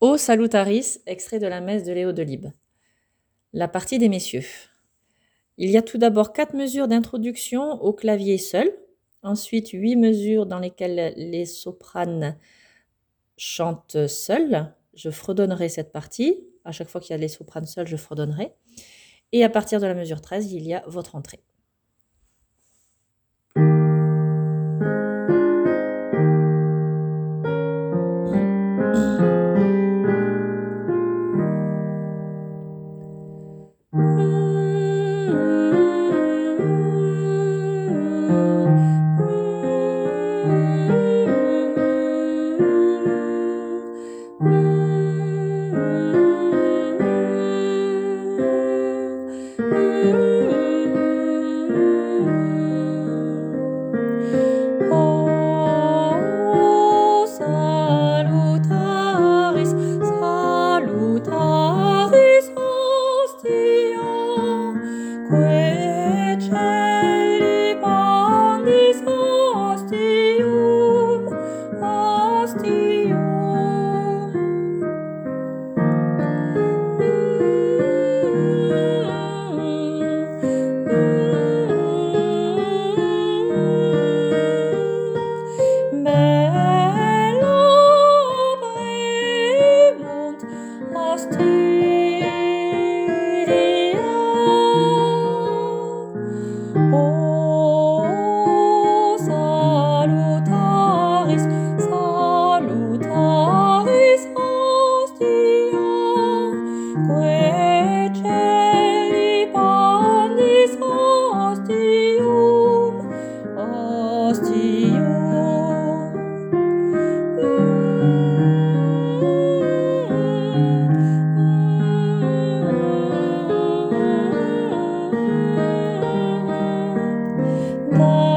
O Salutaris, extrait de la messe de Léo de Libes. La partie des messieurs. Il y a tout d'abord quatre mesures d'introduction au clavier seul, ensuite huit mesures dans lesquelles les sopranes chantent seules. Je fredonnerai cette partie. À chaque fois qu'il y a les sopranes seuls, je fredonnerai. Et à partir de la mesure 13, il y a votre entrée. where the